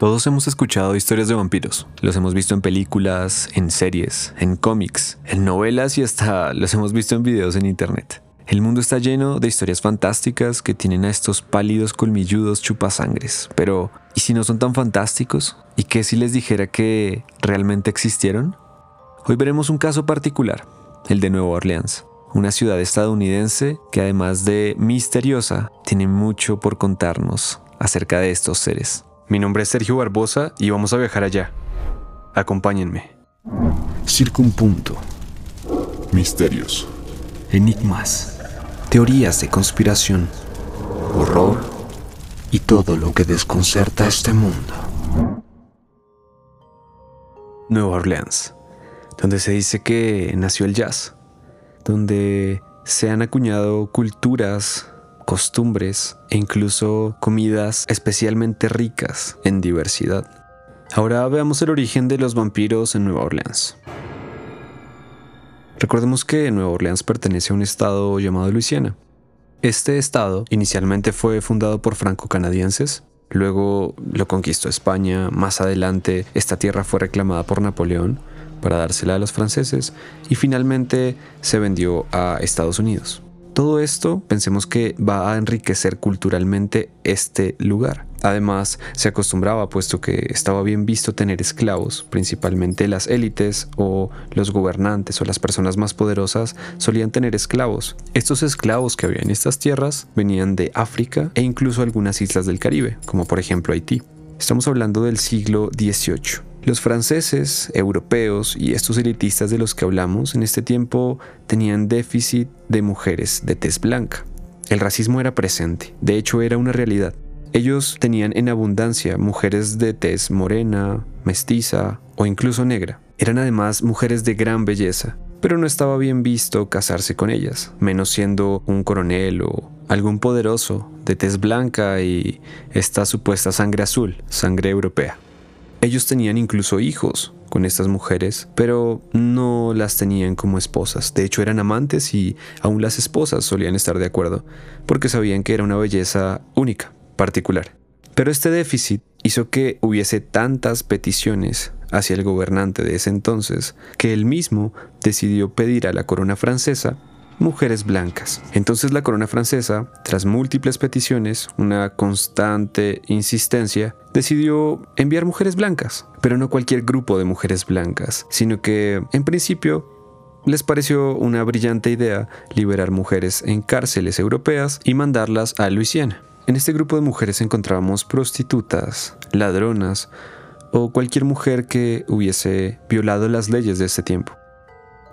Todos hemos escuchado historias de vampiros. Los hemos visto en películas, en series, en cómics, en novelas y hasta los hemos visto en videos en internet. El mundo está lleno de historias fantásticas que tienen a estos pálidos colmilludos chupasangres. Pero, ¿y si no son tan fantásticos? ¿Y qué si les dijera que realmente existieron? Hoy veremos un caso particular, el de Nueva Orleans, una ciudad estadounidense que además de misteriosa, tiene mucho por contarnos acerca de estos seres. Mi nombre es Sergio Barbosa y vamos a viajar allá. Acompáñenme. Circunpunto. Misterios. Enigmas. Teorías de conspiración. Horror. Y todo lo que desconcerta este mundo. Nueva Orleans, donde se dice que nació el jazz, donde se han acuñado culturas costumbres e incluso comidas especialmente ricas en diversidad. Ahora veamos el origen de los vampiros en Nueva Orleans. Recordemos que Nueva Orleans pertenece a un estado llamado Luisiana. Este estado inicialmente fue fundado por franco-canadienses, luego lo conquistó España, más adelante esta tierra fue reclamada por Napoleón para dársela a los franceses y finalmente se vendió a Estados Unidos. Todo esto pensemos que va a enriquecer culturalmente este lugar. Además, se acostumbraba, puesto que estaba bien visto tener esclavos, principalmente las élites o los gobernantes o las personas más poderosas solían tener esclavos. Estos esclavos que había en estas tierras venían de África e incluso algunas islas del Caribe, como por ejemplo Haití. Estamos hablando del siglo XVIII. Los franceses, europeos y estos elitistas de los que hablamos en este tiempo tenían déficit de mujeres de tez blanca. El racismo era presente, de hecho era una realidad. Ellos tenían en abundancia mujeres de tez morena, mestiza o incluso negra. Eran además mujeres de gran belleza, pero no estaba bien visto casarse con ellas, menos siendo un coronel o algún poderoso de tez blanca y esta supuesta sangre azul, sangre europea. Ellos tenían incluso hijos con estas mujeres, pero no las tenían como esposas. De hecho, eran amantes y aún las esposas solían estar de acuerdo, porque sabían que era una belleza única, particular. Pero este déficit hizo que hubiese tantas peticiones hacia el gobernante de ese entonces que él mismo decidió pedir a la corona francesa mujeres blancas. Entonces la corona francesa, tras múltiples peticiones, una constante insistencia, decidió enviar mujeres blancas, pero no cualquier grupo de mujeres blancas, sino que, en principio, les pareció una brillante idea liberar mujeres en cárceles europeas y mandarlas a Luisiana. En este grupo de mujeres encontrábamos prostitutas, ladronas o cualquier mujer que hubiese violado las leyes de ese tiempo.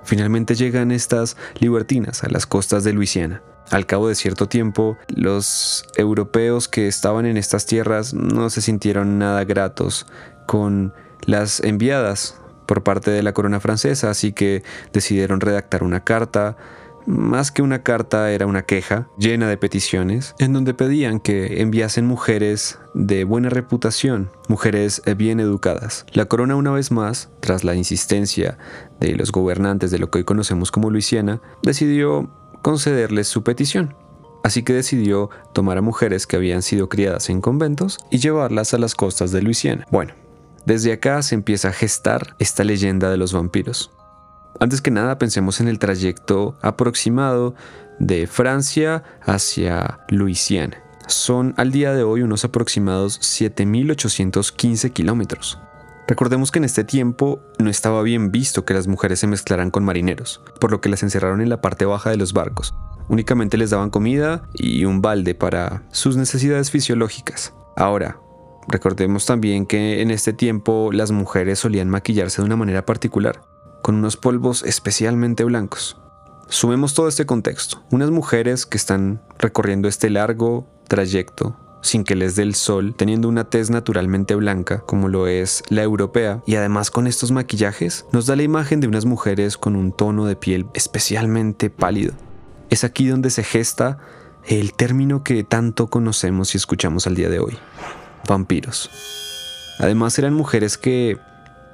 Finalmente llegan estas libertinas a las costas de Luisiana. Al cabo de cierto tiempo, los europeos que estaban en estas tierras no se sintieron nada gratos con las enviadas por parte de la corona francesa, así que decidieron redactar una carta más que una carta era una queja llena de peticiones en donde pedían que enviasen mujeres de buena reputación, mujeres bien educadas. La corona una vez más, tras la insistencia de los gobernantes de lo que hoy conocemos como Luisiana, decidió concederles su petición. Así que decidió tomar a mujeres que habían sido criadas en conventos y llevarlas a las costas de Luisiana. Bueno, desde acá se empieza a gestar esta leyenda de los vampiros. Antes que nada, pensemos en el trayecto aproximado de Francia hacia Luisiana. Son al día de hoy unos aproximados 7.815 kilómetros. Recordemos que en este tiempo no estaba bien visto que las mujeres se mezclaran con marineros, por lo que las encerraron en la parte baja de los barcos. Únicamente les daban comida y un balde para sus necesidades fisiológicas. Ahora, recordemos también que en este tiempo las mujeres solían maquillarse de una manera particular con unos polvos especialmente blancos. Sumemos todo este contexto. Unas mujeres que están recorriendo este largo trayecto sin que les dé el sol, teniendo una tez naturalmente blanca, como lo es la europea, y además con estos maquillajes, nos da la imagen de unas mujeres con un tono de piel especialmente pálido. Es aquí donde se gesta el término que tanto conocemos y escuchamos al día de hoy, vampiros. Además eran mujeres que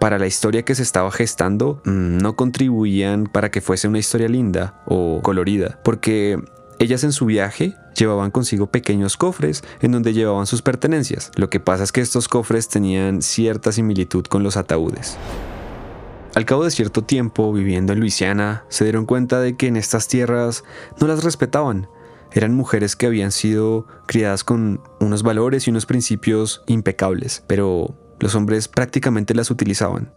para la historia que se estaba gestando mm, no contribuían para que fuese una historia linda o colorida, porque Ellas en su viaje llevaban consigo pequeños cofres en donde llevaban sus pertenencias. Lo que pasa es que estos cofres tenían cierta similitud con los ataúdes. Al cabo de cierto tiempo viviendo en Luisiana, se dieron cuenta de que en estas tierras no las respetaban. Eran mujeres que habían sido criadas con unos valores y unos principios impecables, pero los hombres prácticamente las utilizaban.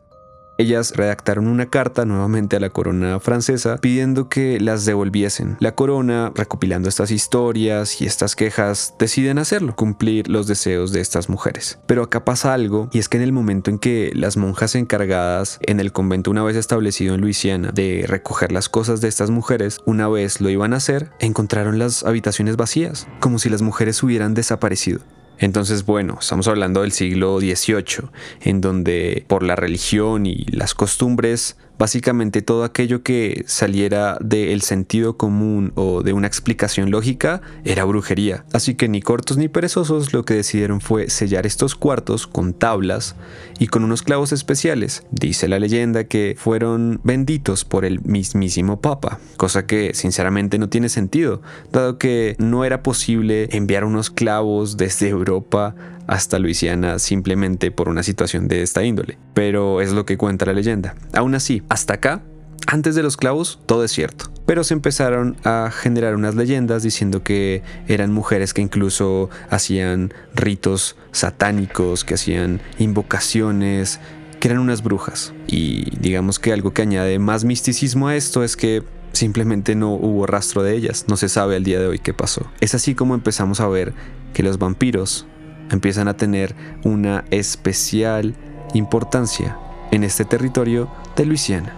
Ellas redactaron una carta nuevamente a la corona francesa pidiendo que las devolviesen. La corona, recopilando estas historias y estas quejas, deciden hacerlo, cumplir los deseos de estas mujeres. Pero acá pasa algo, y es que en el momento en que las monjas encargadas en el convento una vez establecido en Luisiana de recoger las cosas de estas mujeres, una vez lo iban a hacer, encontraron las habitaciones vacías, como si las mujeres hubieran desaparecido. Entonces, bueno, estamos hablando del siglo XVIII, en donde por la religión y las costumbres Básicamente todo aquello que saliera del sentido común o de una explicación lógica era brujería. Así que ni cortos ni perezosos lo que decidieron fue sellar estos cuartos con tablas y con unos clavos especiales. Dice la leyenda que fueron benditos por el mismísimo Papa, cosa que sinceramente no tiene sentido, dado que no era posible enviar unos clavos desde Europa hasta Luisiana simplemente por una situación de esta índole. Pero es lo que cuenta la leyenda. Aún así, hasta acá, antes de los clavos, todo es cierto. Pero se empezaron a generar unas leyendas diciendo que eran mujeres que incluso hacían ritos satánicos, que hacían invocaciones, que eran unas brujas. Y digamos que algo que añade más misticismo a esto es que simplemente no hubo rastro de ellas, no se sabe al día de hoy qué pasó. Es así como empezamos a ver que los vampiros empiezan a tener una especial importancia en este territorio de Luisiana.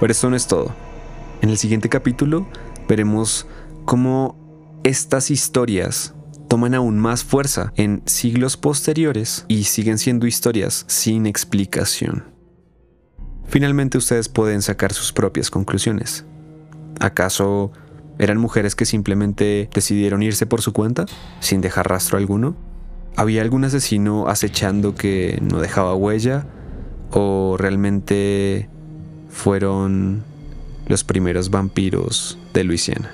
Pero esto no es todo. En el siguiente capítulo veremos cómo estas historias toman aún más fuerza en siglos posteriores y siguen siendo historias sin explicación. Finalmente ustedes pueden sacar sus propias conclusiones. ¿Acaso ¿Eran mujeres que simplemente decidieron irse por su cuenta, sin dejar rastro alguno? ¿Había algún asesino acechando que no dejaba huella? ¿O realmente fueron los primeros vampiros de Luisiana?